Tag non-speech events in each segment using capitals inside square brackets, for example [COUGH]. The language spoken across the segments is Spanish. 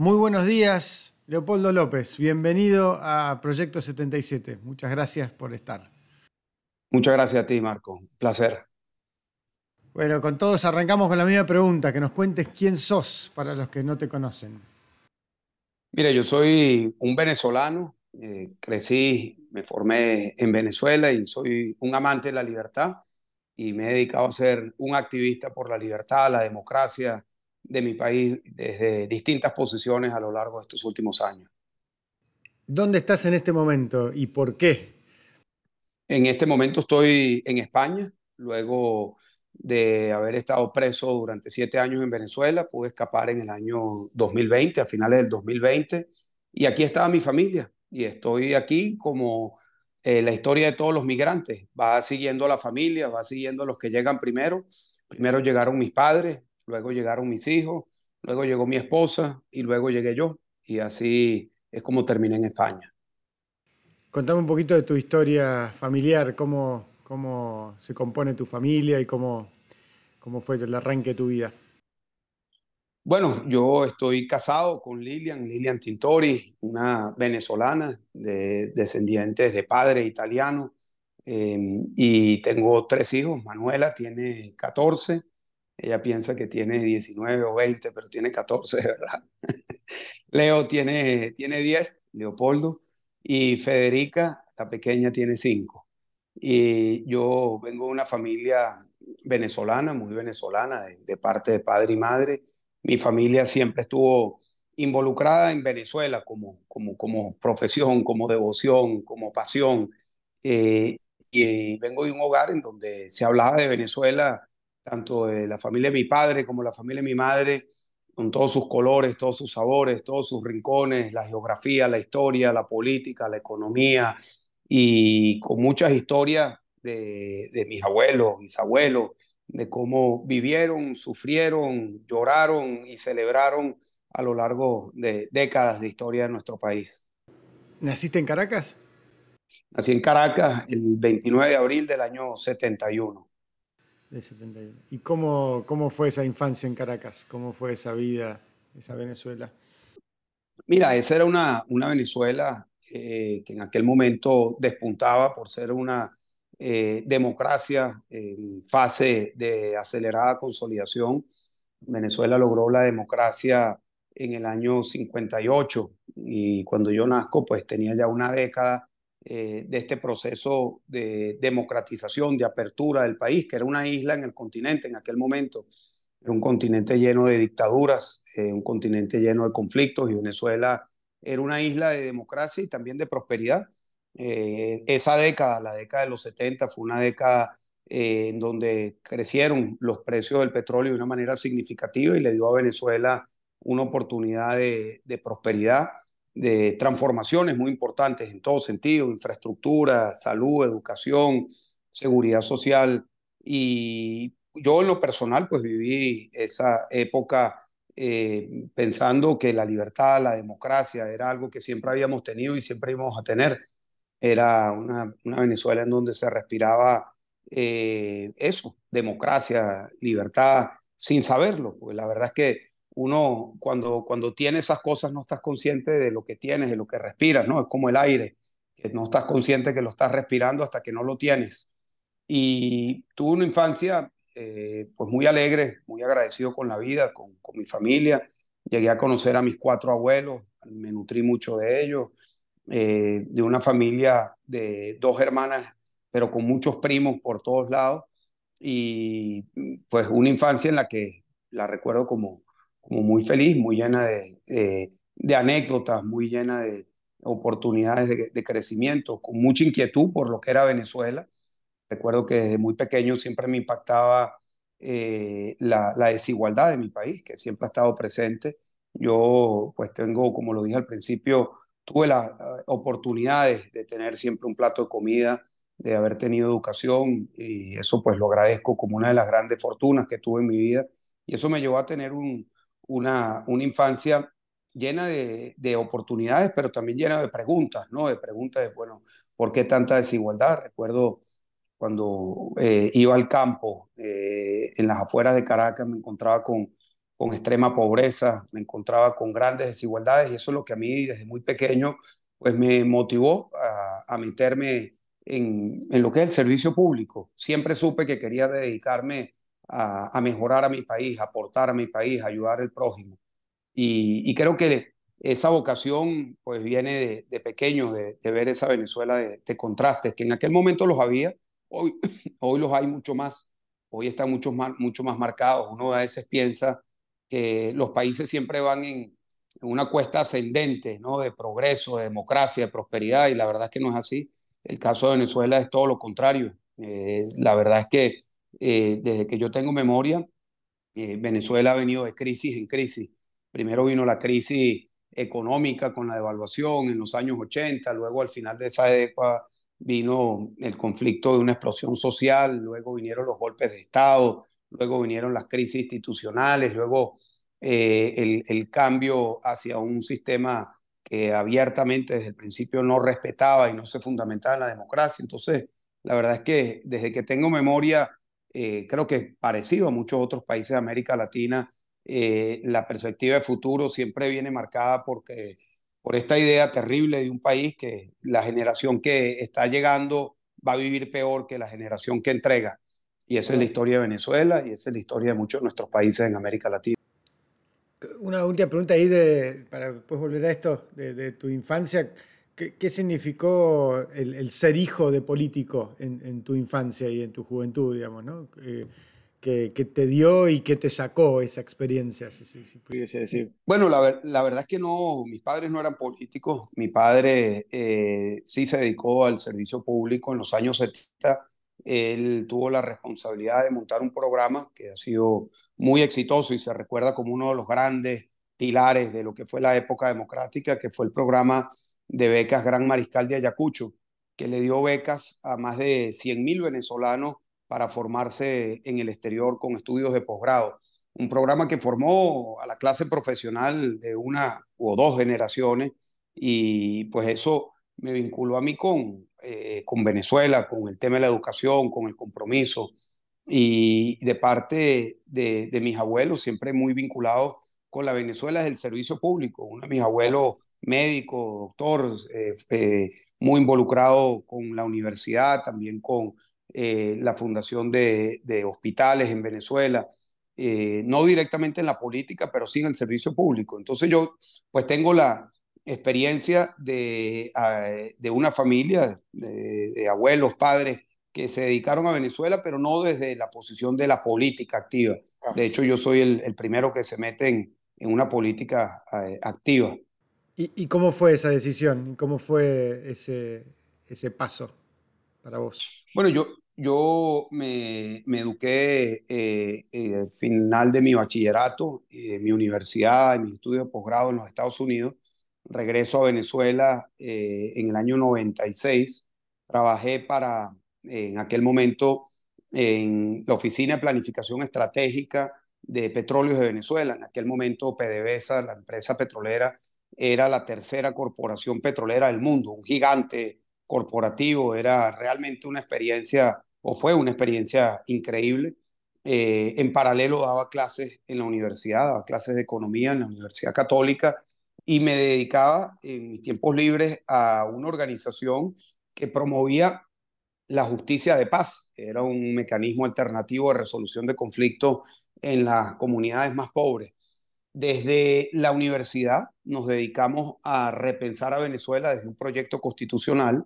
Muy buenos días, Leopoldo López. Bienvenido a Proyecto 77. Muchas gracias por estar. Muchas gracias a ti, Marco. Placer. Bueno, con todos arrancamos con la misma pregunta, que nos cuentes quién sos para los que no te conocen. Mira, yo soy un venezolano, eh, crecí, me formé en Venezuela y soy un amante de la libertad y me he dedicado a ser un activista por la libertad, la democracia de mi país desde distintas posiciones a lo largo de estos últimos años. ¿Dónde estás en este momento y por qué? En este momento estoy en España, luego de haber estado preso durante siete años en Venezuela, pude escapar en el año 2020, a finales del 2020, y aquí estaba mi familia, y estoy aquí como eh, la historia de todos los migrantes, va siguiendo a la familia, va siguiendo a los que llegan primero, primero llegaron mis padres, luego llegaron mis hijos, luego llegó mi esposa y luego llegué yo, y así es como terminé en España. Contame un poquito de tu historia familiar, cómo, cómo se compone tu familia y cómo, cómo fue el arranque de tu vida. Bueno, yo estoy casado con Lilian, Lilian Tintori, una venezolana de descendientes de padre italiano, em, y tengo tres hijos. Manuela tiene 14, ella piensa que tiene 19 o 20, pero tiene 14, de [LAUGHS] verdad. Leo tiene, tiene 10, Leopoldo, y Federica, la pequeña, tiene 5. Y yo vengo de una familia venezolana, muy venezolana, de, parte de padre y madre. Mi familia siempre estuvo involucrada en Venezuela como, como, como profesión, como devoción, como pasión. Eh, y vengo de un hogar en donde se hablaba de Venezuela, tanto de la familia de mi padre como la familia de mi madre, con todos sus colores, todos sus sabores, todos sus rincones, la geografía, la historia, la política, la economía, y con muchas historias de, de mis abuelos, mis abuelos, de cómo vivieron, sufrieron, lloraron y celebraron a lo largo de décadas de historia de nuestro país. ¿Naciste en Caracas? Nací en Caracas el 29 de abril del año 71. De 71. ¿Y cómo, cómo fue esa infancia en Caracas? ¿Cómo fue esa vida, esa Venezuela? Mira, esa era una, una Venezuela eh, que en aquel momento despuntaba por ser una eh, democracia en fase de acelerada consolidación. Venezuela logró la democracia en el año 58 y cuando yo nazco pues tenía ya una década eh, de este proceso de democratización, de apertura del país, que era una isla en el continente en aquel momento. Era un continente lleno de dictaduras, un continente lleno de conflictos y Venezuela era una isla de democracia y también de prosperidad. Eh, esa década, la década de los 70, fue una década eh, en donde crecieron los precios del petróleo de una manera significativa y le dio a Venezuela una oportunidad de, prosperidad, de transformaciones muy importantes en todo sentido, infraestructura, salud, educación, seguridad social. Y yo en lo personal, pues viví esa época eh, pensando que la libertad, la democracia era algo que siempre habíamos tenido y siempre íbamos a tener. Era una, una Venezuela en donde se respiraba eh, eso, democracia, libertad, sin saberlo, porque la verdad es que uno cuando, cuando tiene esas cosas no estás consciente de lo que tienes, de lo que respiras, ¿no? Es como el aire, que no estás consciente que lo estás respirando hasta que no lo tienes. Y tuve una infancia eh, pues muy alegre, muy agradecido con la vida, con, con, mi familia. Llegué a conocer a mis cuatro abuelos, me nutrí mucho de ellos, eh, de una familia de dos hermanas, pero con muchos primos por todos lados. Y pues una infancia en la que la recuerdo como, como muy feliz, muy llena de, de, anécdotas, muy llena de oportunidades de, de crecimiento, con mucha inquietud por lo que era Venezuela Recuerdo que desde muy pequeño siempre me impactaba eh, la, desigualdad de mi país, que siempre ha estado presente. Yo, pues tengo, como lo dije al principio, tuve las oportunidades de tener siempre un plato de comida, de haber tenido educación y eso pues lo agradezco como una de las grandes fortunas que tuve en mi vida. Y eso me llevó a tener una, una infancia llena de, de, oportunidades, pero también llena de preguntas, ¿no? De preguntas de, bueno, ¿por qué tanta desigualdad? Recuerdo cuando eh, iba al campo eh, en las afueras de Caracas me encontraba con, con extrema pobreza, me encontraba con grandes desigualdades y eso es lo que a mí desde muy pequeño pues me motivó a, meterme en, en, lo que es el servicio público. Siempre supe que quería dedicarme a, mejorar a mi país, aportar a mi país, ayudar al prójimo. Y, creo que esa vocación pues viene de, de pequeño, de, de, ver esa Venezuela de, de, contrastes, que en aquel momento los había, hoy, [LAUGHS] hoy los hay mucho más, hoy están mucho más, mucho más marcados. Uno a veces piensa que los países siempre van en, una cuesta ascendente, ¿no? De progreso, de democracia, de prosperidad, y la verdad es que no es así. El caso de Venezuela es todo lo contrario. Eh, la verdad es que eh, desde que yo tengo memoria, eh, Venezuela ha venido de crisis en crisis. Primero vino la crisis económica con la devaluación en los años 80, luego al final de esa época vino el conflicto de una explosión social, luego vinieron los golpes de Estado, luego vinieron las crisis institucionales, luego eh, el, el, cambio hacia un sistema que abiertamente desde el principio no respetaba y no se fundamentaba en la democracia. Entonces, la verdad es que desde que tengo memoria, eh, creo que parecido a muchos otros países de América Latina, eh, la perspectiva de futuro siempre viene marcada porque, por esta idea terrible de un país que la generación que está llegando va a vivir peor que la generación que entrega. Y esa es la historia de Venezuela y esa es la historia de muchos de nuestros países en América Latina. Una última pregunta ahí de, para después volver a esto, de, de tu infancia. ¿Qué, qué significó el, el, ser hijo de político en, en, tu infancia y en tu juventud, digamos, ¿no? Eh, ¿Qué, ¿Qué, te dio y qué te sacó esa experiencia, si, si, si pudiese decir? Bueno, la, la, verdad es que no, mis padres no eran políticos. Mi padre eh, sí se dedicó al servicio público en los años 70 él tuvo la responsabilidad de montar un programa que ha sido muy exitoso y se recuerda como uno de los grandes pilares de lo que fue la época democrática, que fue el programa de becas Gran Mariscal de Ayacucho, que le dio becas a más de 100.000 venezolanos para formarse en el exterior con estudios de posgrado. Un programa que formó a la clase profesional de una o dos generaciones y pues eso me vinculó a mí con, eh, con Venezuela, con el tema de la educación, con el compromiso. Y de parte de, de mis abuelos, siempre muy vinculados con la Venezuela, es el servicio público. Uno de mis abuelos, médico, doctor, eh, eh, muy involucrado con la universidad, también con eh, la fundación de, de, hospitales en Venezuela. No directamente en la política, pero sí en el servicio público. Entonces yo pues tengo la, experiencia de, uh, de una familia, de, de, abuelos, padres, que se dedicaron a Venezuela, pero no desde la posición de la política activa. De hecho, yo soy el, el primero que se mete en, en una política activa. ¿Y, ¿Y, cómo fue esa decisión? ¿Cómo fue ese, ese paso para vos? Bueno, yo, yo me, me eduqué eh, eh, al final de mi bachillerato, eh, mi universidad, mis estudios de posgrado en los Estados Unidos regreso a Venezuela eh, en el año 96. Trabajé para, en aquel momento, en la Oficina de Planificación Estratégica de Petróleos de Venezuela. En aquel momento, PDVSA, la empresa petrolera, era la tercera corporación petrolera del mundo, un gigante corporativo. Era realmente una experiencia, o fue una experiencia increíble. Eh, en paralelo daba clases en la universidad, daba clases de economía en la Universidad Católica y me dedicaba en mis tiempos libres a una organización que promovía la justicia de paz. Era un mecanismo alternativo de resolución de conflictos en las comunidades más pobres. Desde la universidad nos dedicamos a repensar a Venezuela desde un proyecto constitucional.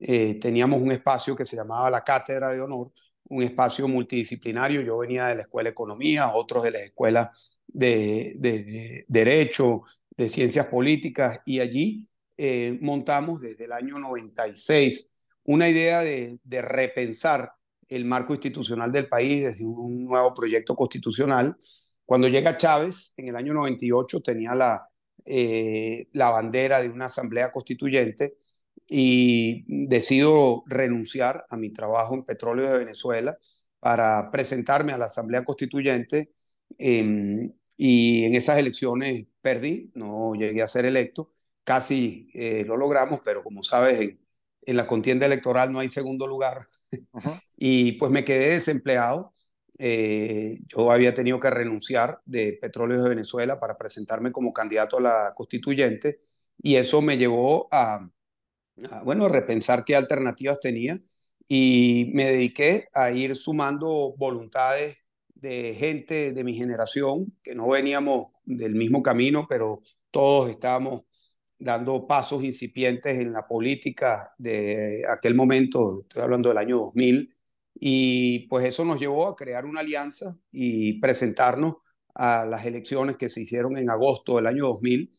Eh, teníamos un espacio que se llamaba la Cátedra de Honor, un espacio multidisciplinario. Yo venía de la Escuela de Economía, otros de la Escuela de, de, de Derecho, de Ciencias Políticas y allí eh, montamos desde el año 96 una idea de, de, repensar el marco institucional del país desde un nuevo proyecto constitucional. Cuando llega Chávez, en el año 98 tenía la, eh, la bandera de una asamblea constituyente y decido renunciar a mi trabajo en Petróleo de Venezuela para presentarme a la asamblea constituyente eh, y en esas elecciones perdí, no llegué a ser electo, casi eh, lo logramos, pero como sabes, en, en, la contienda electoral no hay segundo lugar. Uh [LAUGHS] -huh. y pues me quedé desempleado eh, yo había tenido que renunciar de Petróleos de Venezuela para presentarme como candidato a la constituyente y eso me llevó a, bueno, repensar qué alternativas tenía y me dediqué a ir sumando voluntades de gente de mi generación, que no veníamos del mismo camino, pero todos estábamos dando pasos incipientes en la política de aquel momento, estoy hablando del año 2000, y pues eso nos llevó a crear una alianza y presentarnos a las elecciones que se hicieron en agosto del año 2000.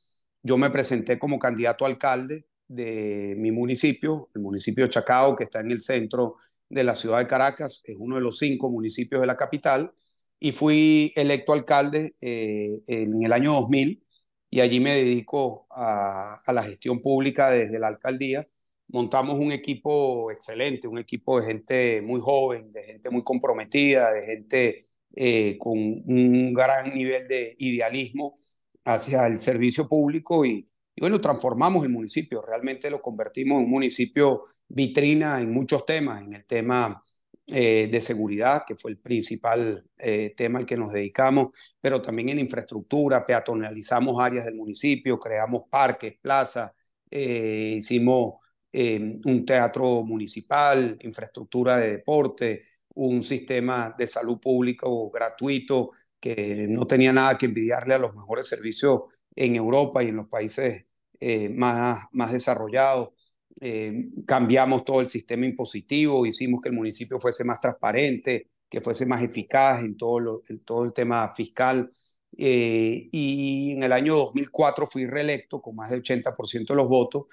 Yo me presenté como candidato alcalde de mi municipio, el municipio de Chacao, que está en el centro de la ciudad de Caracas, es uno de los cinco municipios de la capital, y fui electo alcalde eh, en el año 2000 y allí me dedico a, la gestión pública desde la alcaldía. Montamos un equipo excelente, un equipo de gente muy joven, de gente muy comprometida, de gente eh, con un gran nivel de idealismo hacia el servicio público y, y bueno, transformamos el municipio, realmente lo convertimos en un municipio vitrina en muchos temas, en el tema eh, de seguridad, que fue el principal eh, tema al que nos dedicamos, pero también en infraestructura, peatonalizamos áreas del municipio, creamos parques, plazas, eh, hicimos eh, un teatro municipal, infraestructura de deporte, un sistema de salud público gratuito que no tenía nada que envidiarle a los mejores servicios en Europa y en los países eh, más, más desarrollados. Eh, cambiamos todo el sistema impositivo, hicimos que el municipio fuese más transparente, que fuese más eficaz en todo, lo, todo el tema fiscal. Y en el año 2004 fui reelecto con más del 80% de los votos.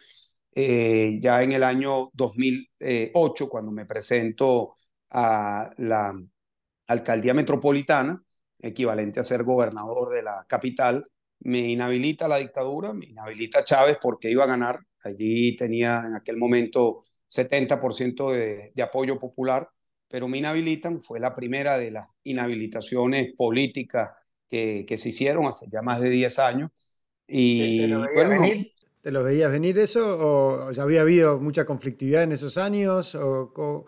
Eh, ya en el año 2008, cuando me presento a la alcaldía metropolitana, equivalente a ser gobernador de la capital, me inhabilita la dictadura, me inhabilita Chávez porque iba a ganar. Allí tenía en aquel momento 70% de, de apoyo popular, pero me inhabilitan. Fue la primera de las inhabilitaciones políticas que, que se hicieron hace ya más de 10 años. Y ¿Te, lo bueno, venir? ¿Te lo veías venir eso? ¿O ya había habido mucha conflictividad en esos años? ¿O,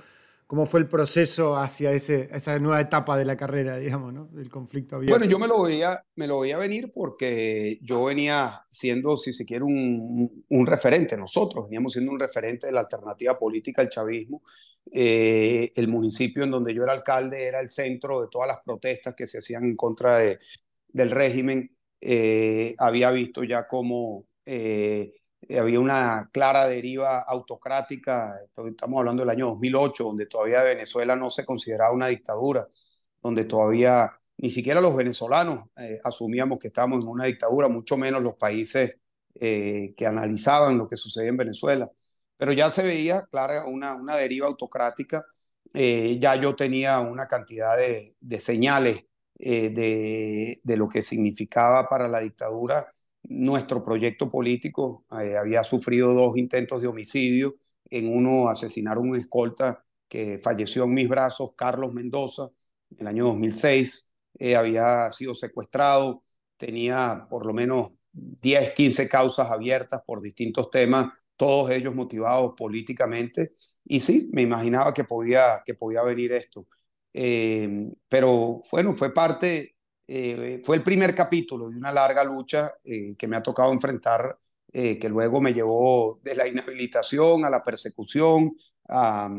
cómo fue el proceso hacia ese, esa nueva etapa de la carrera, digamos, ¿no? del conflicto abierto? Bueno, yo me lo veía, me lo veía venir porque yo venía siendo, si se quiere, un, un referente, nosotros veníamos siendo un referente de la alternativa política al chavismo. Eh, el municipio en donde yo era alcalde era el centro de todas las protestas que se hacían en contra de, del régimen. Eh, había visto ya cómo... Eh, había una clara deriva autocrática, estamos hablando del año 2008, donde todavía Venezuela no se consideraba una dictadura, donde todavía ni siquiera los venezolanos eh, asumíamos que estábamos en una dictadura, mucho menos los países eh, que analizaban lo que sucedía en Venezuela. Pero ya se veía clara una, una deriva autocrática, eh, ya yo tenía una cantidad de, de señales de, de lo que significaba para la dictadura nuestro proyecto político eh, había sufrido dos intentos de homicidio. En uno asesinaron un escolta que falleció en mis brazos, Carlos Mendoza, en el año 2006. Eh, había sido secuestrado, tenía por lo menos 10, 15 causas abiertas por distintos temas, todos ellos motivados políticamente. Y sí, me imaginaba que podía, que podía venir esto. Eh, pero bueno, fue parte eh, fue el primer capítulo de una larga lucha eh, que me ha tocado enfrentar, eh, que luego me llevó de la inhabilitación a la persecución, a,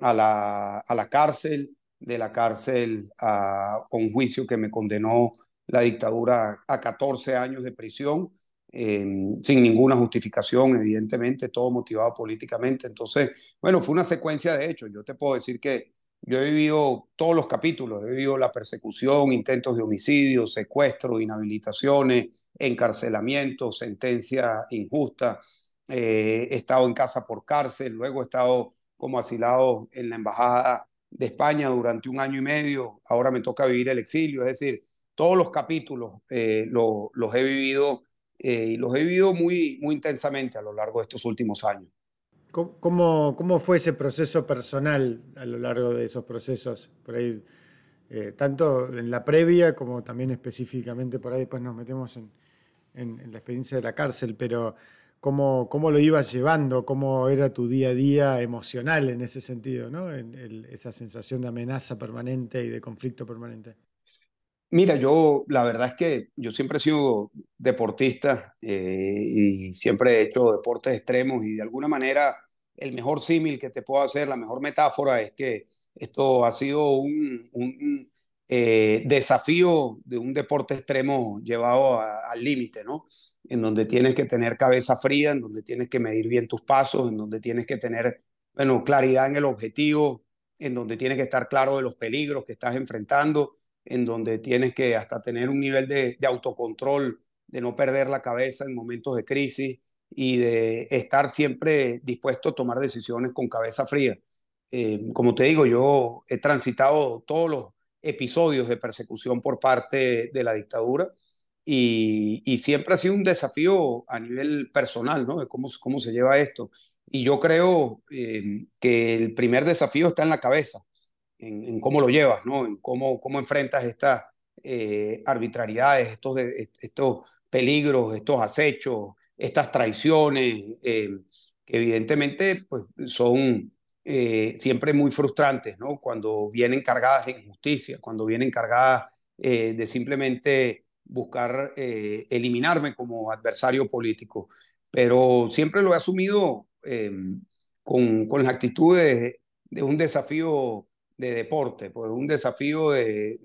a, la, a la, cárcel, de la cárcel a, a, un juicio que me condenó la dictadura a 14 años de prisión, sin ninguna justificación, evidentemente, todo motivado políticamente. Entonces, bueno, fue una secuencia de hechos. Yo te puedo decir que yo he vivido todos los capítulos, he vivido la persecución, intentos de homicidio, secuestro, inhabilitaciones, encarcelamiento, sentencia injusta. Eh, he estado en casa por cárcel, luego he estado como asilado en la Embajada de España durante un año y medio, ahora me toca vivir el exilio, es decir, todos los capítulos eh, lo, los he vivido eh, y los he vivido muy, muy intensamente a lo largo de estos últimos años. ¿Cómo, ¿Cómo, fue ese proceso personal a lo largo de esos procesos? Por ahí, eh, tanto en la previa como también específicamente, por ahí después nos metemos en, en, la experiencia de la cárcel, pero cómo, cómo lo ibas llevando, cómo era tu día a día emocional en ese sentido, ¿no? En esa sensación de amenaza permanente y de conflicto permanente. Mira, yo la verdad es que yo siempre he sido deportista eh, y siempre he hecho deportes extremos y de alguna manera el mejor símil que te puedo hacer, la mejor metáfora es que esto ha sido un, eh, desafío de un deporte extremo llevado al límite, ¿no? En donde tienes que tener cabeza fría, en donde tienes que medir bien tus pasos, en donde tienes que tener, bueno, claridad en el objetivo, en donde tienes que estar claro de los peligros que estás enfrentando, en donde tienes que hasta tener un nivel de, autocontrol, de no perder la cabeza en momentos de crisis y de estar siempre dispuesto a tomar decisiones con cabeza fría. Eh, como te digo, yo he transitado todos los episodios de persecución por parte de la dictadura y, siempre ha sido un desafío a nivel personal, ¿no? De cómo, cómo se lleva esto. Y yo creo eh, que el primer desafío está en la cabeza, en, cómo lo llevas, ¿no? En cómo, cómo enfrentas estas eh, arbitrariedades, estos, estos peligros, estos acechos, estas traiciones, eh, que evidentemente pues, son eh, siempre muy frustrantes, ¿no? Cuando vienen cargadas de injusticia, cuando vienen cargadas eh, de simplemente buscar eliminarme como adversario político. Pero siempre lo he asumido con, con la actitud de, un desafío de deporte, pues un desafío de,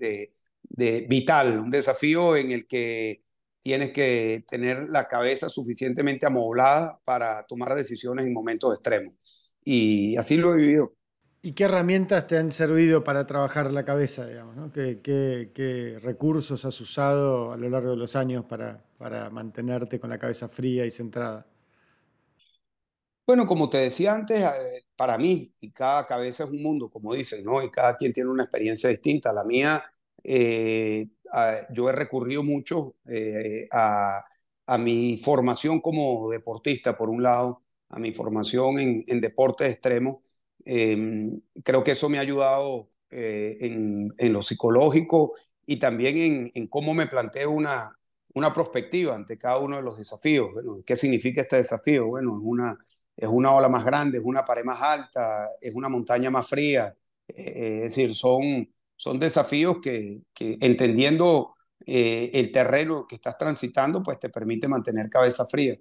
de vital, un desafío en el que tienes que tener la cabeza suficientemente amoblada para tomar decisiones en momentos extremos. Y así lo he vivido. ¿Y qué herramientas te han servido para trabajar la cabeza, digamos? ¿Qué, recursos has usado a lo largo de los años para, para mantenerte con la cabeza fría y centrada? Bueno, como te decía antes, eh, para mí, y cada cabeza es un mundo, como dicen, ¿no? Y cada quien tiene una experiencia distinta. La mía eh, yo he recurrido mucho eh, a, mi formación como deportista, por un lado, a mi formación en, en deportes extremos. Em, creo que eso me ha ayudado eh, en, en, lo psicológico y también en, en, cómo me planteo una, una perspectiva ante cada uno de los desafíos. ¿Qué significa este desafío? Bueno, es una, es una ola más grande, es una pared más alta, es una montaña más fría. es decir, son, son desafíos que, entendiendo eh, el terreno que estás transitando, pues te permite mantener cabeza fría.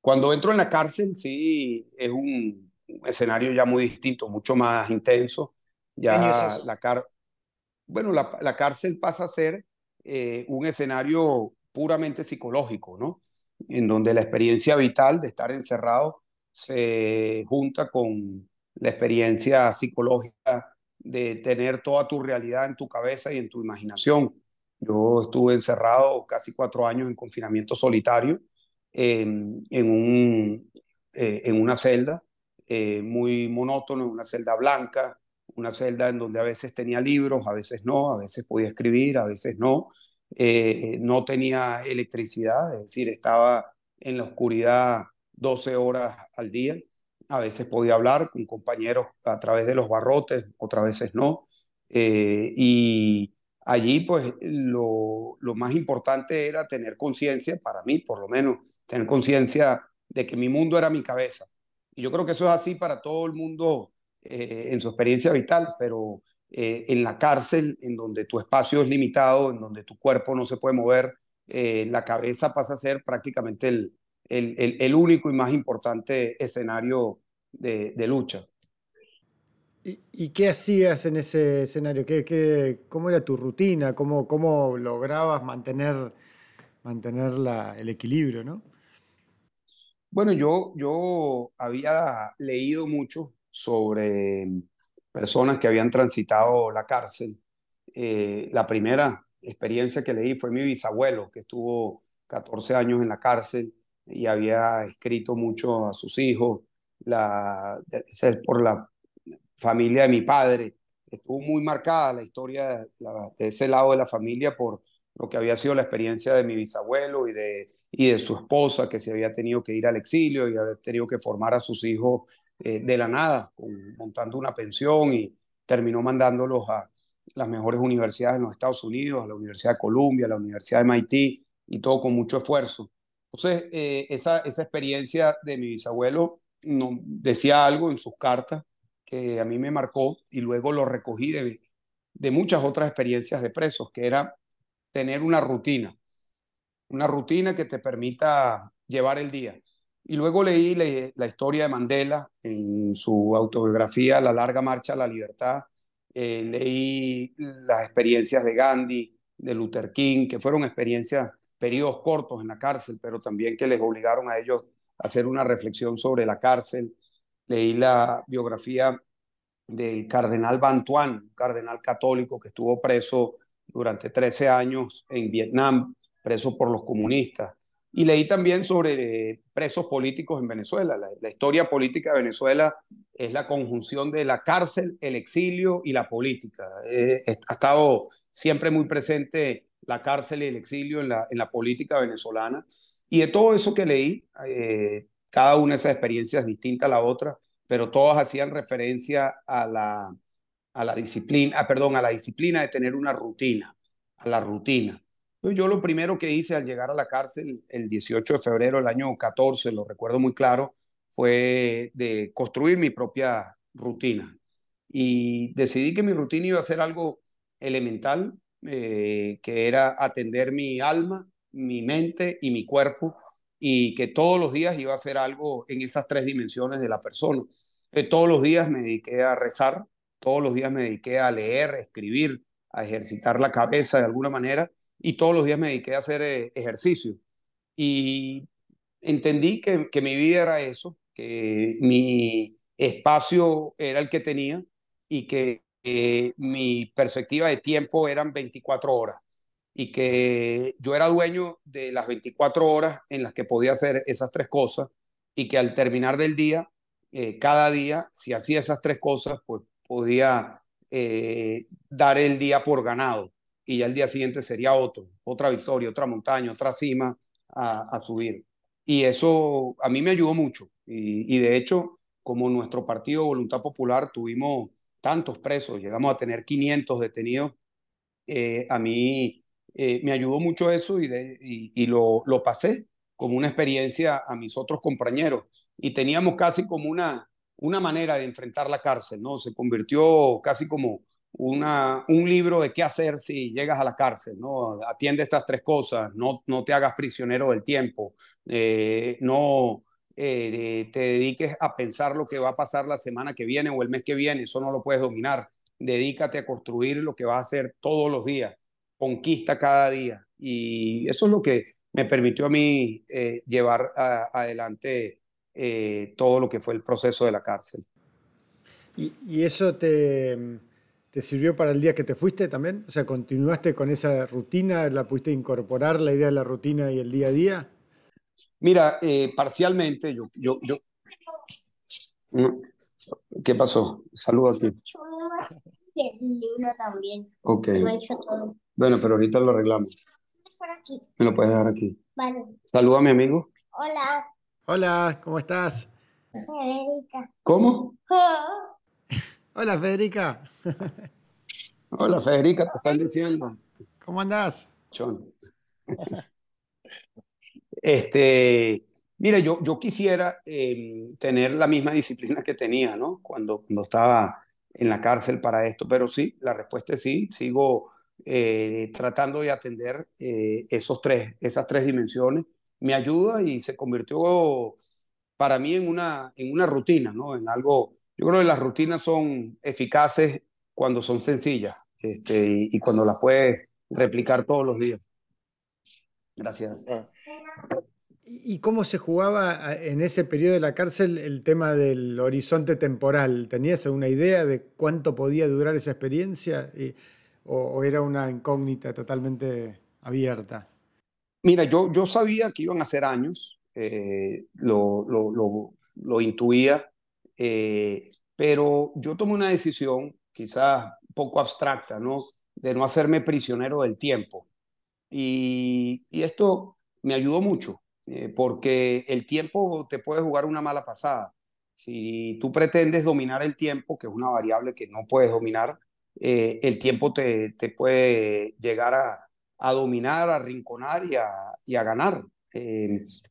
Cuando entro en la cárcel, sí, es un, escenario ya muy distinto, mucho más intenso. Ya la bueno, la, cárcel pasa a ser eh, un escenario puramente psicológico, ¿no? En donde la experiencia vital de estar encerrado se junta con la experiencia psicológica de tener toda tu realidad en tu cabeza y en tu imaginación. Yo estuve encerrado casi cuatro años en confinamiento solitario en, un, eh, en una celda eh, muy monótono, una celda blanca, una celda en donde a veces tenía libros, a veces no, a veces podía escribir, a veces no. Eh, no tenía electricidad, es decir, estaba en la oscuridad 12 horas al día a veces podía hablar con compañeros a través de los barrotes, otras veces no. Eh, y allí, pues, lo, más importante era tener conciencia, para mí por lo menos, tener conciencia de que mi mundo era mi cabeza. Y yo creo que eso es así para todo el mundo eh, en su experiencia vital, pero eh, en la cárcel, en donde tu espacio es limitado, en donde tu cuerpo no se puede mover, la cabeza pasa a ser prácticamente el, el, el, único y más importante escenario de, de lucha. ¿Y, ¿Y, qué hacías en ese escenario? ¿Qué, qué, cómo era tu rutina? ¿Cómo, cómo lograbas mantener, mantener la, el equilibrio? ¿no? Bueno, yo, yo había leído mucho sobre personas que habían transitado la cárcel. Eh, la primera experiencia que leí fue mi bisabuelo, que estuvo 14 años en la cárcel y había escrito mucho a sus hijos, la, por la familia de mi padre. Estuvo muy marcada la historia de, ese lado de la familia por lo que había sido la experiencia de mi bisabuelo y de, y de su esposa, que se había tenido que ir al exilio y había tenido que formar a sus hijos eh, de la nada, montando una pensión y terminó mandándolos a las mejores universidades en los Estados Unidos, a la Universidad de Columbia, a la Universidad de MIT, y todo con mucho esfuerzo. Entonces, eh, esa, esa experiencia de mi bisabuelo decía algo en sus cartas que a mí me marcó y luego lo recogí de, de muchas otras experiencias de presos, que era tener una rutina, una rutina que te permita llevar el día. Y luego leí la, historia de Mandela en su autobiografía La larga marcha a la libertad. Eh, leí las experiencias de Gandhi, de Luther King, que fueron experiencias, periodos cortos en la cárcel, pero también que les obligaron a ellos a hacer una reflexión sobre la cárcel. Leí la biografía del cardenal Bantuan, cardenal católico que estuvo preso durante 13 años en Vietnam, preso por los comunistas. Y leí también sobre eh, presos políticos en Venezuela. La, historia política de Venezuela es la conjunción de la cárcel, el exilio y la política. Eh, ha estado siempre muy presente la cárcel y el exilio en la, en la política venezolana. Y de todo eso que leí, eh, cada una de esas experiencias distinta a la otra, pero todas hacían referencia a la, a la disciplina, ah, perdón, a la disciplina de tener una rutina, a la rutina yo lo primero que hice al llegar a la cárcel el 18 de febrero del año 14, lo recuerdo muy claro, fue de construir mi propia rutina. Y decidí que mi rutina iba a ser algo elemental, eh, que era atender mi alma, mi mente y mi cuerpo, y que todos los días iba a hacer algo en esas tres dimensiones de la persona. Eh, todos los días me dediqué a rezar, todos los días me dediqué a leer, a escribir, a ejercitar la cabeza de alguna manera y todos los días me dediqué a hacer eh, ejercicio. Y entendí que, que, mi vida era eso, que mi espacio era el que tenía y que eh, mi perspectiva de tiempo eran 24 horas y que yo era dueño de las 24 horas en las que podía hacer esas tres cosas y que al terminar del día, eh, cada día, si hacía esas tres cosas, pues podía dar el día por ganado y ya el día siguiente sería otro, otra victoria, otra montaña, otra cima a, subir. Y eso a mí me ayudó mucho. Y, de hecho, como nuestro partido Voluntad Popular tuvimos tantos presos, llegamos a tener 500 detenidos, eh, a mí eh, me ayudó mucho eso y, lo, lo pasé como una experiencia a mis otros compañeros. Y teníamos casi como una, una manera de enfrentar la cárcel, ¿no? Se convirtió casi como una, un libro de qué hacer si llegas a la cárcel, ¿no? Atiende estas tres cosas, no, no te hagas prisionero del tiempo, eh, no eh, te dediques a pensar lo que va a pasar la semana que viene o el mes que viene, eso no lo puedes dominar. Dedícate a construir lo que vas a hacer todos los días, conquista cada día. Y eso es lo que me permitió a mí eh, llevar adelante todo lo que fue el proceso de la cárcel. y, eso te ¿Te sirvió para el día que te fuiste también? O sea, ¿continuaste con esa rutina? ¿La pudiste incorporar la idea de la rutina y el día a día? Mira, eh, parcialmente, yo, yo, yo... ¿Qué pasó? Saludos aquí. también. Ok. Bueno, pero ahorita lo arreglamos. Por aquí. Me lo puedes dejar aquí. Vale. Saluda a mi amigo. Hola. Hola, ¿cómo estás? Federica. ¿Cómo? [LAUGHS] Hola, Federica. Hola, Federica, te están diciendo. ¿Cómo andás? [LAUGHS] Este, mira, yo, yo quisiera em, tener la misma disciplina que tenía, ¿no? Cuando, cuando estaba en la cárcel para esto, pero sí, la respuesta es sí, sigo eh, tratando de atender eh, esos tres, esas tres dimensiones. Me ayuda y se convirtió para mí en una, en una rutina, ¿no? En algo yo creo que las rutinas son eficaces cuando son sencillas este, y, cuando las puedes replicar todos los días. Gracias. ¿Y cómo se jugaba en ese periodo de la cárcel el tema del horizonte temporal? ¿Tenías alguna idea de cuánto podía durar esa experiencia? o, era una incógnita totalmente abierta? Mira, yo, yo sabía que iban a ser años, eh, lo, lo, lo, lo, intuía, eh, pero yo tomé una decisión quizás poco abstracta, ¿no? De no hacerme prisionero del tiempo. Y, y esto me ayudó mucho, eh, porque el tiempo te puede jugar una mala pasada. Si tú pretendes dominar el tiempo, que es una variable que no puedes dominar, eh, el tiempo te, te puede llegar a, a, dominar, a rinconar y a, y a ganar.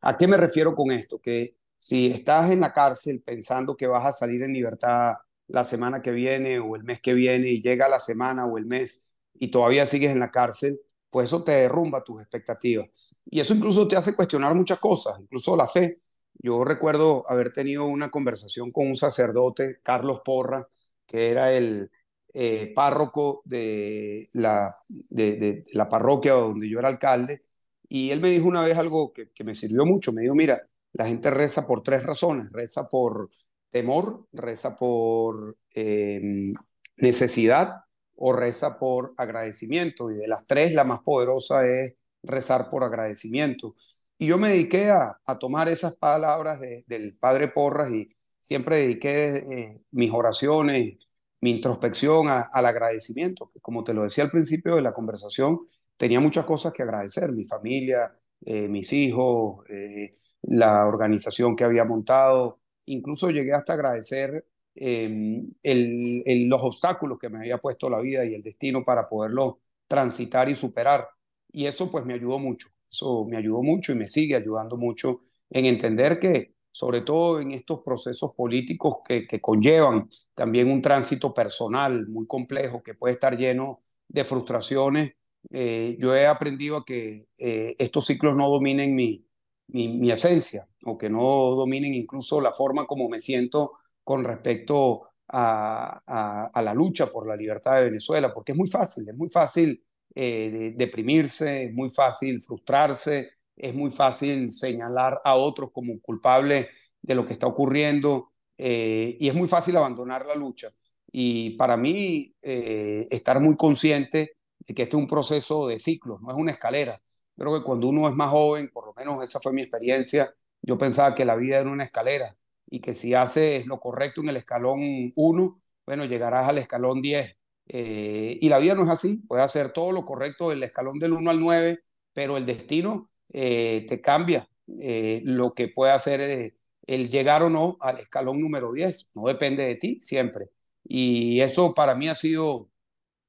¿A qué me refiero con esto? Que si estás en la cárcel pensando que vas a salir en libertad la semana que viene o el mes que viene y llega la semana o el mes y todavía sigues en la cárcel, pues eso te derrumba tus expectativas. Y eso incluso te hace cuestionar muchas cosas, incluso la fe. Yo recuerdo haber tenido una conversación con un sacerdote, Carlos Porra, que era el eh, párroco de la, de, la parroquia donde yo era alcalde, y él me dijo una vez algo que, que me sirvió mucho. Me dijo, mira, la gente reza por tres razones. Reza por temor, reza por em, necesidad o reza por agradecimiento. Y de las tres, la más poderosa es rezar por agradecimiento. Y yo me dediqué a, tomar esas palabras del padre Porras y siempre dediqué eh, mis oraciones, mi introspección al agradecimiento. Como te lo decía al principio de la conversación, tenía muchas cosas que agradecer, mi familia, eh, mis hijos, eh, la organización que había montado, incluso llegué hasta agradecer em, los obstáculos que me había puesto la vida y el destino para poderlos transitar y superar. Y eso pues me ayudó mucho, eso me ayudó mucho y me sigue ayudando mucho en entender que sobre todo en estos procesos políticos que, que conllevan también un tránsito personal muy complejo que puede estar lleno de frustraciones, eh, yo he aprendido a que eh, estos ciclos no dominen mi, mi, esencia o que no dominen incluso la forma como me siento con respecto a, la lucha por la libertad de Venezuela, porque es muy fácil, es muy fácil eh, deprimirse, es muy fácil frustrarse, es muy fácil señalar a otros como culpables de lo que está ocurriendo eh, y es muy fácil abandonar la lucha. Y para mí, eh, estar muy consciente de que este es un proceso de ciclos, no es una escalera. Creo que cuando uno es más joven, por lo menos esa fue mi experiencia, yo pensaba que la vida era una escalera y que si haces lo correcto en el escalón 1, bueno, llegarás al escalón 10. Eh, y la vida no es así, puedes hacer todo lo correcto del escalón del 1 al 9, pero el destino eh, te cambia eh, lo que puede hacer el llegar o no al escalón número 10. No depende de ti siempre. Y eso para mí ha sido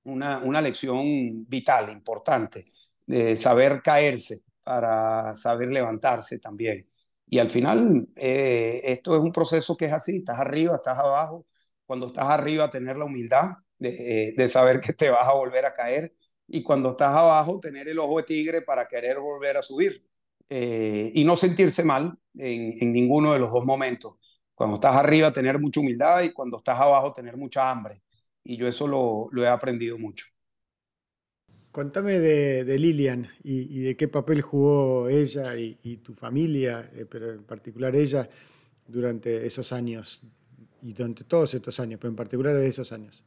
una, una lección vital, importante de saber caerse para saber levantarse también. Y al final, eh, esto es un proceso que es así, estás arriba, estás abajo. Cuando estás arriba, tener la humildad de, de saber que te vas a volver a caer. Y cuando estás abajo, tener el ojo de tigre para querer volver a subir. Eh, y no sentirse mal en, ninguno de los dos momentos. Cuando estás arriba, tener mucha humildad y cuando estás abajo, tener mucha hambre. Y yo eso lo he aprendido mucho. Contame de, Lilian y, de qué papel jugó ella y, tu familia, eh, pero en particular ella, durante esos años y durante todos estos años, pero en particular de esos años.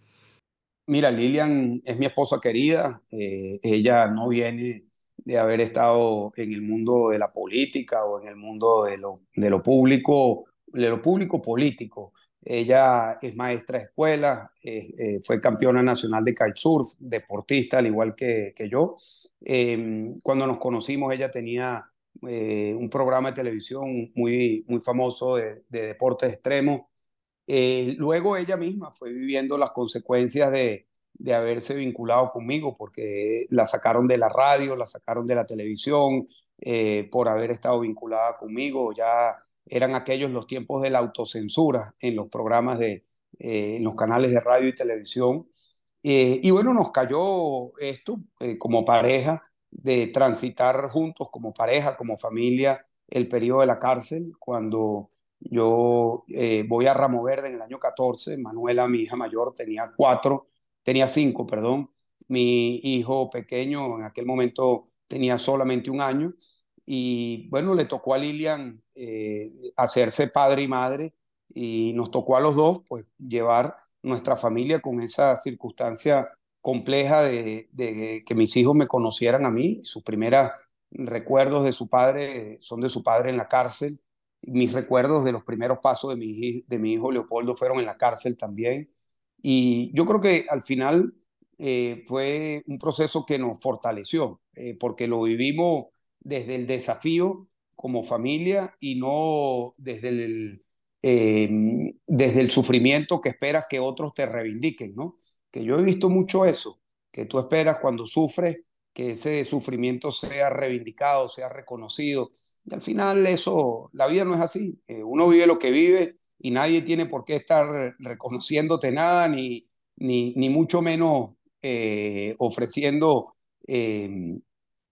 Mira, Lilian es mi esposa querida. Eh, ella no viene de haber estado en el mundo de la política o en el mundo de de lo público, de lo público político. Ella es maestra de escuela, eh, eh, fue campeona nacional de kitesurf, deportista al igual que, yo. Em, cuando nos conocimos ella tenía eh, un programa de televisión muy, muy famoso de, de deportes extremos. luego ella misma fue viviendo las consecuencias de, de haberse vinculado conmigo porque la sacaron de la radio, la sacaron de la televisión por haber estado vinculada conmigo. Ya eran aquellos los tiempos de la autocensura en los programas de, eh, en los canales de radio y televisión. Eh, y bueno, nos cayó esto eh, como pareja, de transitar juntos como pareja, como familia, el periodo de la cárcel, cuando yo voy a Ramo Verde en el año 14, Manuela, mi hija mayor, tenía cuatro, tenía cinco, perdón, mi hijo pequeño en aquel momento tenía solamente un año, y bueno, le tocó a Lilian eh, hacerse padre y madre y nos tocó a los dos pues llevar nuestra familia con esa circunstancia compleja de, que mis hijos me conocieran a mí. Sus primeros recuerdos de su padre son de su padre en la cárcel. Mis recuerdos de los primeros pasos de mi, de mi hijo Leopoldo fueron en la cárcel también. Y yo creo que al final eh, fue un proceso que nos fortaleció, eh, porque lo vivimos desde el desafío como familia y no desde el, em, desde el sufrimiento que esperas que otros te reivindiquen, ¿no? Que yo he visto mucho eso, que tú esperas cuando sufres que ese sufrimiento sea reivindicado, sea reconocido. Y al final eso, la vida no es así. Eh, uno vive lo que vive y nadie tiene por qué estar reconociéndote nada, ni, ni, ni mucho menos eh, ofreciendo eh,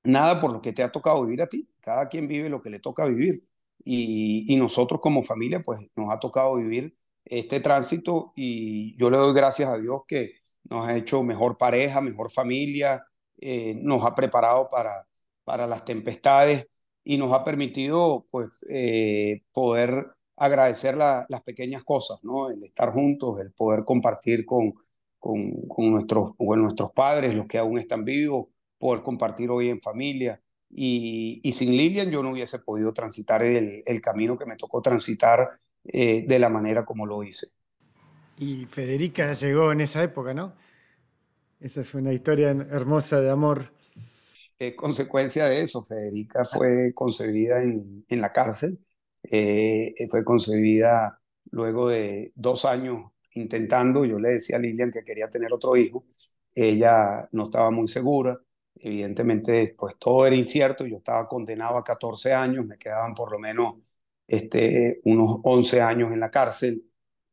nada por lo que te ha tocado vivir a ti. Cada quien vive lo que le toca vivir. Y, nosotros como familia, pues nos ha tocado vivir este tránsito y yo le doy gracias a Dios que nos ha hecho mejor pareja, mejor familia, eh, nos ha preparado para, para las tempestades y nos ha permitido pues, eh, poder agradecer las pequeñas cosas, ¿no? el estar juntos, el poder compartir con, con, nuestros, con nuestros padres, los que aún están vivos, poder compartir hoy en familia. Y, y sin Lilian yo no hubiese podido transitar el, el camino que me tocó transitar eh, de la manera como lo hice. Y Federica llegó en esa época, ¿no? Esa fue una historia hermosa de amor. Es consecuencia de eso, Federica fue concebida en, en la cárcel, eh, fue concebida luego de dos años intentando, yo le decía a Lilian que quería tener otro hijo, ella no estaba muy segura, evidentemente pues todo era incierto, yo estaba condenado a 14 años, me quedaban por lo menos este, unos 11 años en la cárcel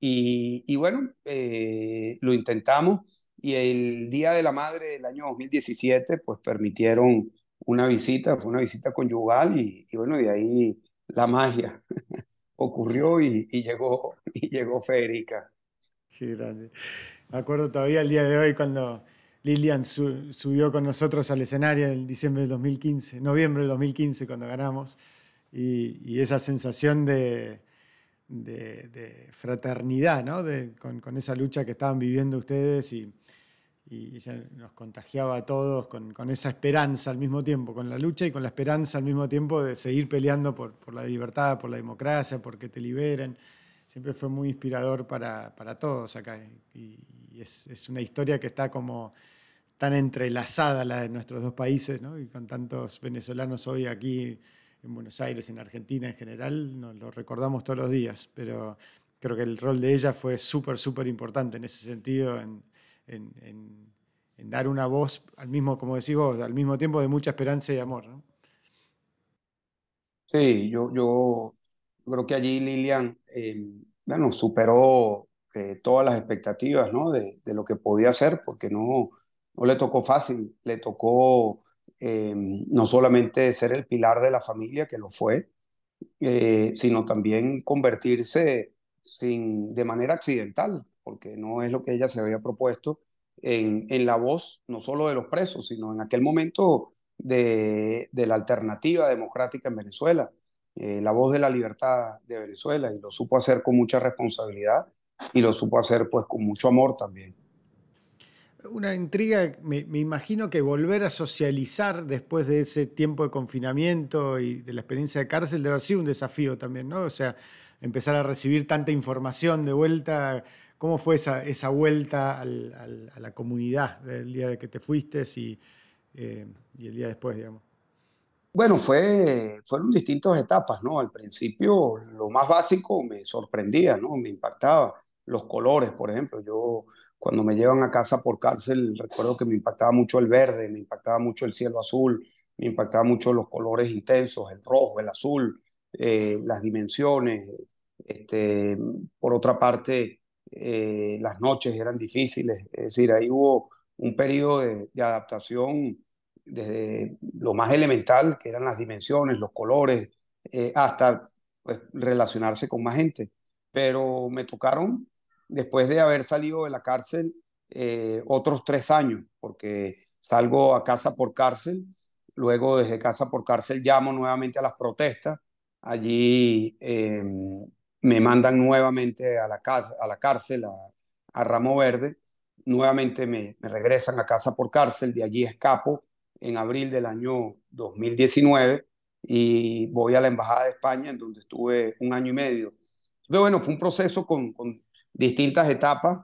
y, y bueno, eh, lo intentamos y el Día de la Madre del año 2017, pues permitieron una visita, fue una visita conyugal y, y bueno, de ahí la magia [LAUGHS] ocurrió y, y, llegó, [LAUGHS] y llegó Federica. Qué grande. Me acuerdo todavía el día de hoy cuando Lilian subió con nosotros al escenario en diciembre del 2015, noviembre del 2015, cuando ganamos, y, esa sensación de, fraternidad, ¿no? con, esa lucha que estaban viviendo ustedes y, nos contagiaba a todos con, esa esperanza al mismo tiempo, con la lucha y con la esperanza al mismo tiempo de seguir peleando por, la libertad, por la democracia, porque te liberen. Siempre fue muy inspirador para, todos acá. Y, es, una historia que está como tan entrelazada la de nuestros dos países, ¿no? y con tantos venezolanos hoy aquí en Buenos Aires, en Argentina en general, nos lo recordamos todos los días, pero creo que el rol de ella fue súper, súper importante en ese sentido, en, en, en, dar una voz al mismo, como decís vos, al mismo tiempo de mucha esperanza y amor. ¿no? Sí, yo, yo creo que allí Lilian, eh, bueno, superó eh, todas las expectativas ¿no? de, de, lo que podía hacer, porque no, no le tocó fácil, le tocó eh, no solamente ser el pilar de la familia, que lo fue, eh, sino también convertirse sin, de manera accidental, porque no es lo que ella se había propuesto, en, en la voz no solo de los presos, sino en aquel momento de, de la alternativa democrática en Venezuela, eh, la voz de la libertad de Venezuela, y lo supo hacer con mucha responsabilidad y lo supo hacer pues con mucho amor también. Una intriga, me, imagino que volver a socializar después de ese tiempo de confinamiento y de la experiencia de cárcel debe haber sido un desafío también, ¿no? O sea, empezar a recibir tanta información de vuelta. ¿Cómo fue esa, esa vuelta a la comunidad del día de que te fuiste y, eh, y el día después, digamos? Bueno, fue, fueron distintas etapas, ¿no? Al principio lo más básico me sorprendía, ¿no? Me impactaba los colores, por ejemplo. Yo cuando me llevan a casa por cárcel, recuerdo que me impactaba mucho el verde, me impactaba mucho el cielo azul, me impactaba mucho los colores intensos, el rojo, el azul, eh, las dimensiones. Este, por otra parte, eh, las noches eran difíciles, es decir, ahí hubo un periodo de, de, adaptación desde lo más elemental, que eran las dimensiones, los colores, eh, hasta pues, relacionarse con más gente. Pero me tocaron después de haber salido de la cárcel eh, otros tres años, porque salgo a casa por cárcel, luego desde casa por cárcel llamo nuevamente a las protestas, allí eh, me mandan nuevamente a la, a la cárcel, a, a, Ramo Verde, nuevamente me, me regresan a casa por cárcel, de allí escapo en abril del año 2019 y voy a la Embajada de España, en donde estuve un año y medio. Entonces, bueno, fue un proceso con, con distintas etapas,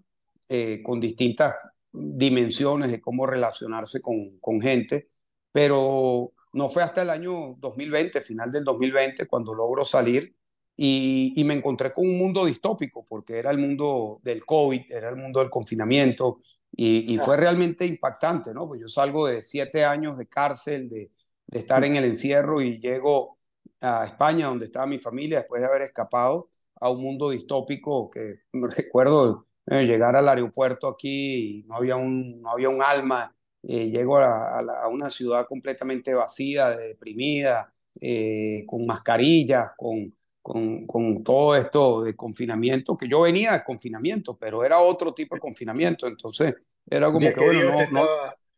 eh, con distintas dimensiones de cómo relacionarse con, con, gente, pero no fue hasta el año 2020, final del 2020, cuando logro salir y, y, me encontré con un mundo distópico, porque era el mundo del COVID, era el mundo del confinamiento, Y, fue realmente impactante, ¿no? Pues yo salgo de siete años de cárcel, de, de estar en el encierro y llego a España, donde estaba mi familia, después de haber escapado a un mundo distópico que me [LAUGHS] recuerdo eh, llegar al aeropuerto aquí y no había un, no había un alma. Eh, llego a, a, una ciudad completamente vacía, deprimida, eh, con mascarillas, con, con, con, todo esto de confinamiento, que yo venía de confinamiento, pero era otro tipo de confinamiento. Entonces era como que, bueno, no,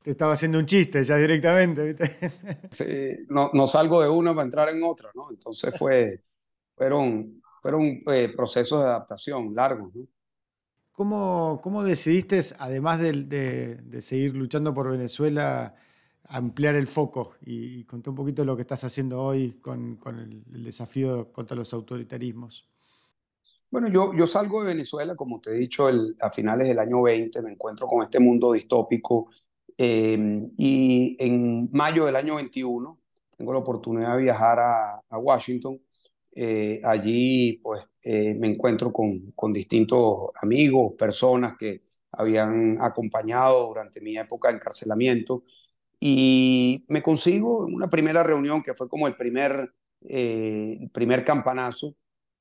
te estaba haciendo un chiste ya directamente, ¿viste? [LAUGHS] Sí, no, no salgo de una para entrar en otra, ¿no? Entonces fue, fueron, fueron eh, procesos de adaptación largos, ¿no? ¿Cómo, ¿Cómo, decidiste, además de, de, de, seguir luchando por Venezuela, ampliar el foco? Y, y conté un poquito lo que estás haciendo hoy con, con el, el, desafío contra los autoritarismos. Bueno, yo, yo salgo de Venezuela, como te he dicho, el, a finales del año 20, me encuentro con este mundo distópico eh, y en mayo del año 21 tengo la oportunidad de viajar a, a Washington. Eh, allí pues eh, me encuentro con, con, distintos amigos, personas que habían acompañado durante mi época de encarcelamiento y me consigo una primera reunión que fue como el primer, el primer campanazo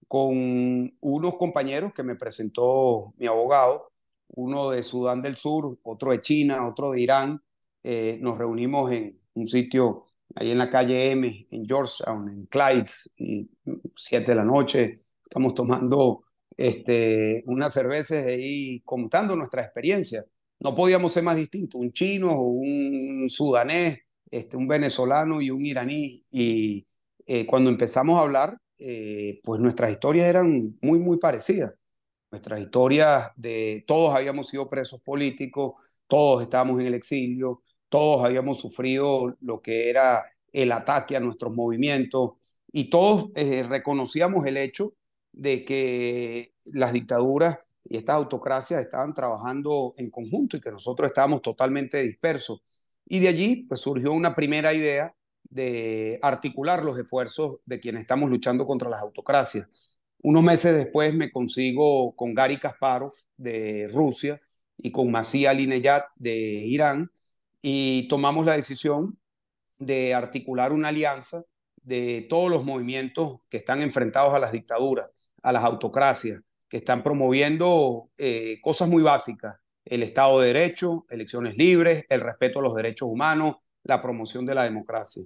con unos compañeros que me presentó mi abogado uno de Sudán del Sur, otro de China, otro de Irán. Eh, nos reunimos en un sitio ahí en la calle M, en Georgetown, en Clyde, y siete de la noche. Estamos tomando este, unas cervezas ahí contando nuestra experiencia. No podíamos ser más distintos, un chino, un sudanés, este, un venezolano y un iraní. Y eh, cuando empezamos a hablar, eh, pues nuestras historias eran muy, muy parecidas nuestras historias de todos habíamos sido presos políticos, todos estábamos en el exilio, todos habíamos sufrido lo que era el ataque a nuestros movimientos y todos eh, reconocíamos el hecho de que las dictaduras y estas autocracias estaban trabajando en conjunto y que nosotros estábamos totalmente dispersos. Y de allí pues, surgió una primera idea de articular los esfuerzos de quienes estamos luchando contra las autocracias. Unos meses después me consigo con Gary Kasparov de Rusia y con Masih Alineyat de Irán y tomamos la decisión de articular una alianza de todos los movimientos que están enfrentados a las dictaduras, a las autocracias, que están promoviendo eh, cosas muy básicas, el Estado de Derecho, elecciones libres, el respeto a los derechos humanos, la promoción de la democracia.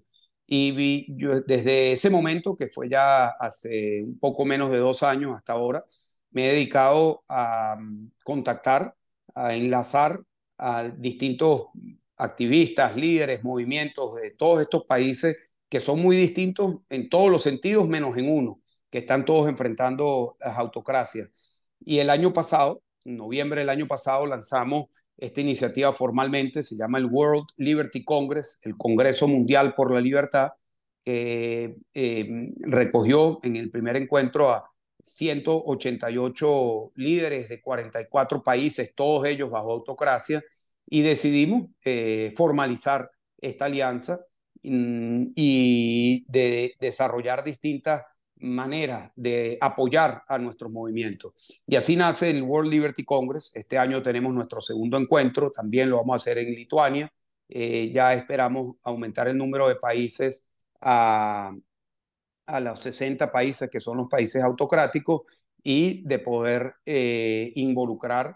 Y vi, desde ese momento, que fue ya hace un poco menos de dos años hasta ahora, me he dedicado a mm, contactar, a enlazar a distintos activistas, líderes, movimientos de todos estos países que son muy distintos en todos los sentidos, menos en uno, que están todos enfrentando las autocracias. Y el año pasado, en noviembre del año pasado, lanzamos esta iniciativa formalmente se llama el World Liberty Congress, el Congreso Mundial por la Libertad, que eh, recogió en el primer encuentro a 188 líderes de 44 países, todos ellos bajo autocracia, y decidimos eh, formalizar esta alianza mm, y de desarrollar distintas manera de apoyar a nuestros movimientos. Y así nace el World Liberty Congress. Este año tenemos nuestro segundo encuentro, también lo vamos a hacer en Lituania. Eh, ya esperamos aumentar el número de países a, a los 60 países que son los países autocráticos y de poder eh, involucrar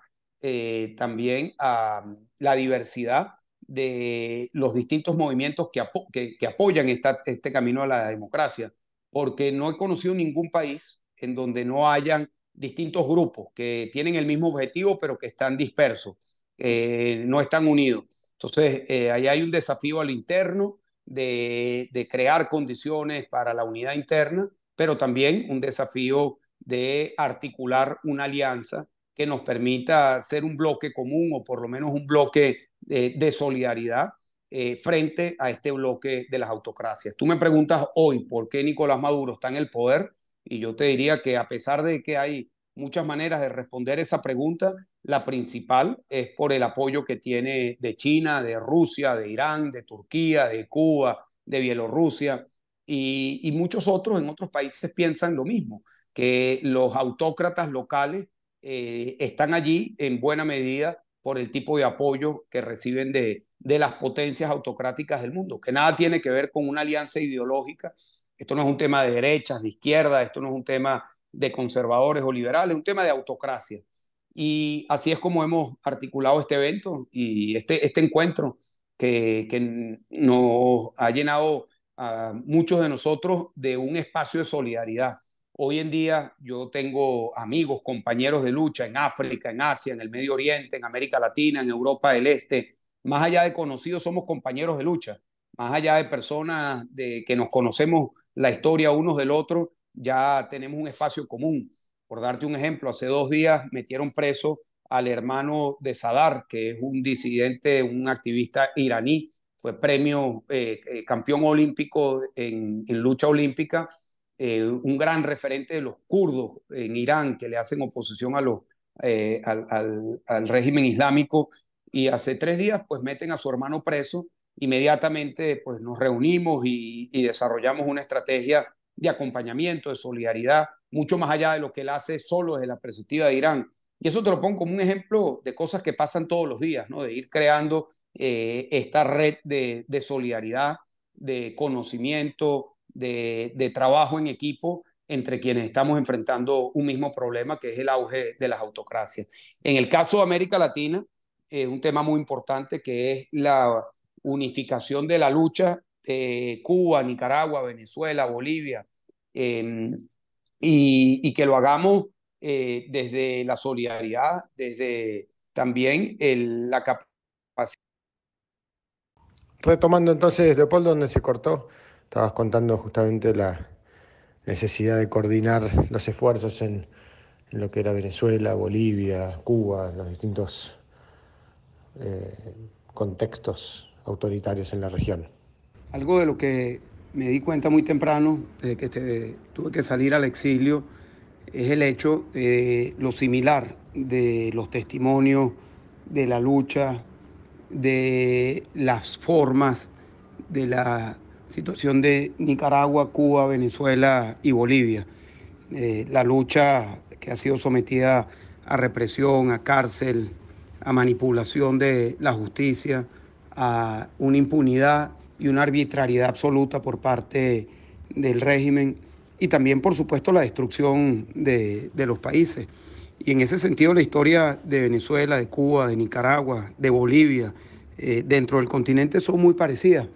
también a la diversidad de los distintos movimientos que, apoyan este camino a la democracia porque no he conocido ningún país en donde no hayan distintos grupos que tienen el mismo objetivo, pero que están dispersos, eh, no están unidos. Entonces, eh, ahí hay un desafío al interno de, crear condiciones para la unidad interna, pero también un desafío de articular una alianza que nos permita ser un bloque común o por lo menos un bloque de, solidaridad eh, frente a este bloque de las autocracias. Tú me preguntas hoy por qué Nicolás Maduro está en el poder y yo te diría que a pesar de que hay muchas maneras de responder esa pregunta, la principal es por el apoyo que tiene de China, de Rusia, de Irán, de Turquía, de Cuba, de Bielorrusia y muchos otros en otros países piensan lo mismo, que los autócratas locales eh, están allí en buena medida por el tipo de apoyo que reciben de, de las potencias autocráticas del mundo, que nada tiene que ver con una alianza ideológica. Esto no es un tema de derechas, de izquierda, esto no es un tema de conservadores o liberales, es un tema de autocracia. Y así es como hemos articulado este evento y este, este encuentro que, que nos ha llenado a muchos de nosotros de un espacio de solidaridad. Hoy en día yo tengo amigos, compañeros de lucha en África, en Asia, en el Medio Oriente, en América Latina, en Europa del Este. Más allá de conocidos, somos compañeros de lucha. Más allá de personas de que nos conocemos la historia unos del otro, ya tenemos un espacio común. Por darte un ejemplo, hace dos días metieron preso al hermano de Sadar, que es un disidente, un activista iraní, fue premio eh, eh, campeón olímpico en, lucha olímpica, eh, un gran referente de los kurdos en Irán que le hacen oposición los, al, al, régimen islámico. Y hace tres días, pues meten a su hermano preso. Inmediatamente, pues nos reunimos y, y desarrollamos una estrategia de acompañamiento, de solidaridad, mucho más allá de lo que él hace solo desde la perspectiva de Irán. Y eso te lo pongo como un ejemplo de cosas que pasan todos los días, ¿no? De ir creando eh, esta red de, de, solidaridad, de conocimiento, de, trabajo en equipo entre quienes estamos enfrentando un mismo problema, que es el auge de las autocracias. En el caso de América Latina, es un tema muy importante que es la unificación de la lucha de Cuba, Nicaragua, Venezuela, Bolivia, eh, y, que lo hagamos eh, desde la solidaridad, desde también la capacidad. Retomando entonces, Leopoldo, donde se cortó, estabas contando justamente la necesidad de coordinar los esfuerzos en, lo que era Venezuela, Bolivia, Cuba, los distintos eh, contextos autoritarios en la región. Algo de lo que me di cuenta muy temprano, desde que tuve que salir al exilio, es el hecho de lo similar de los testimonios de la lucha, de las formas de la situación de Nicaragua, Cuba, Venezuela y Bolivia. Eh, la lucha que ha sido sometida a represión, a cárcel, a manipulación de la justicia, a una impunidad y una arbitrariedad absoluta por parte del régimen y también, por supuesto, la destrucción de, los países. Y en ese sentido, la historia de Venezuela, de Cuba, de Nicaragua, de Bolivia, eh, dentro del continente son muy parecidas.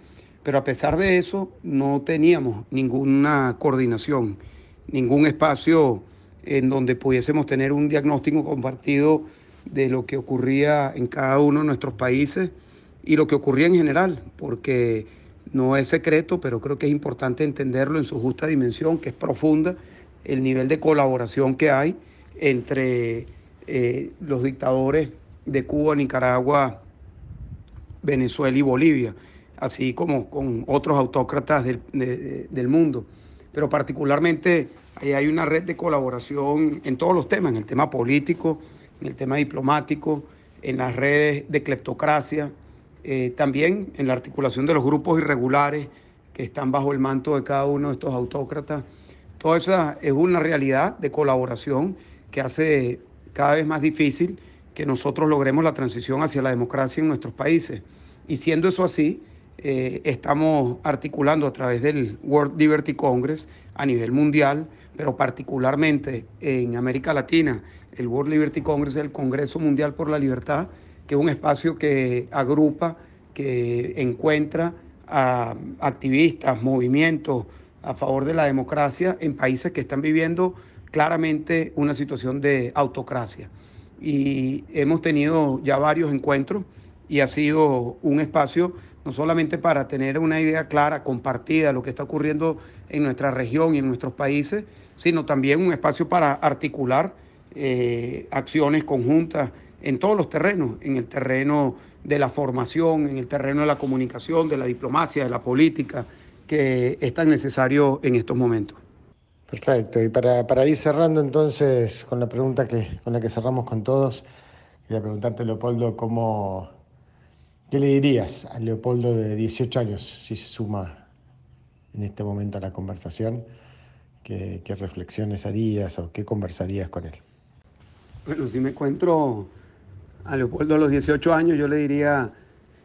Pero a pesar de eso, no teníamos ninguna coordinación, ningún espacio en donde pudiésemos tener un diagnóstico compartido de lo que ocurría en cada uno de nuestros países y lo que ocurría en general, porque no es secreto, pero creo que es importante entenderlo en su justa dimensión, que es profunda, el nivel de colaboración que hay entre eh, los dictadores de Cuba, Nicaragua, Venezuela y Bolivia, así como con otros autócratas del, del mundo. Pero particularmente ahí hay una red de colaboración en todos los temas, en el tema político, en el tema diplomático, en las redes de cleptocracia, eh, también en la articulación de los grupos irregulares que están bajo el manto de cada uno de estos autócratas. Toda esa es una realidad de colaboración que hace cada vez más difícil que nosotros logremos la transición hacia la democracia en nuestros países. Y siendo eso así, eh, estamos articulando a través del World Liberty Congress a nivel mundial, pero particularmente en América Latina, el World Liberty Congress, el Congreso Mundial por la Libertad, que es un espacio que agrupa, que encuentra a activistas, movimientos a favor de la democracia en países que están viviendo claramente una situación de autocracia. Y hemos tenido ya varios encuentros y ha sido un espacio no solamente para tener una idea clara, compartida de lo que está ocurriendo en nuestra región y en nuestros países, sino también un espacio para articular eh, acciones conjuntas en todos los terrenos, en el terreno de la formación, en el terreno de la comunicación, de la diplomacia, de la política, que es tan necesario en estos momentos. Perfecto, y para, para ir cerrando entonces con la pregunta que, con la que cerramos con todos, quería preguntarte, Leopoldo, ¿cómo, ¿qué le dirías a Leopoldo de 18 años si se suma en este momento a la conversación? ¿Qué, qué reflexiones harías o qué conversarías con él? Bueno, si me encuentro a Leopoldo a los 18 años, yo le diría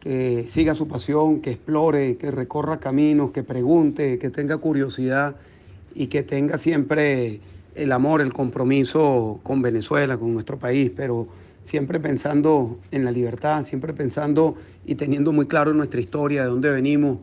que siga su pasión, que explore, que recorra caminos, que pregunte, que tenga curiosidad y que tenga siempre el amor, el compromiso con Venezuela, con nuestro país, pero siempre pensando en la libertad, siempre pensando y teniendo muy claro nuestra historia, de dónde venimos,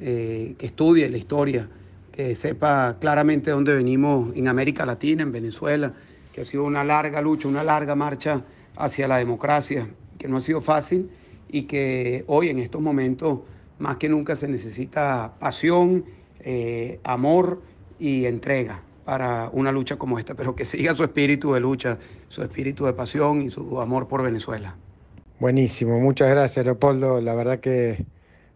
eh, que estudie la historia, que sepa claramente de dónde venimos en América Latina, en Venezuela, que ha sido una larga lucha, una larga marcha hacia la democracia, que no ha sido fácil y que hoy en estos momentos más que nunca se necesita pasión, eh, amor y entrega para una lucha como esta, pero que siga su espíritu de lucha, su espíritu de pasión y su amor por Venezuela. Buenísimo, muchas gracias Leopoldo, la verdad que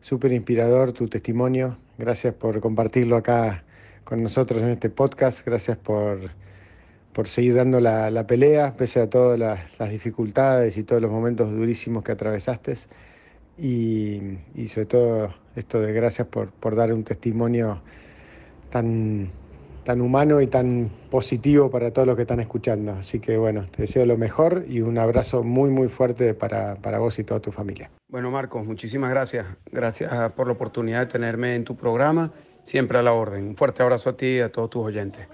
súper inspirador tu testimonio, gracias por compartirlo acá con nosotros en este podcast, gracias por, por seguir dando la, pelea, pese a todas las, dificultades y todos los momentos durísimos que atravesaste. Y, y sobre todo esto de gracias por, por dar un testimonio tan, tan humano y tan positivo para todos los que están escuchando. Así que bueno, te deseo lo mejor y un abrazo muy, muy fuerte para, para vos y toda tu familia. Bueno, Marcos, muchísimas gracias. Gracias por la oportunidad de tenerme en tu programa. Siempre a la orden. Un fuerte abrazo a ti y a todos tus oyentes.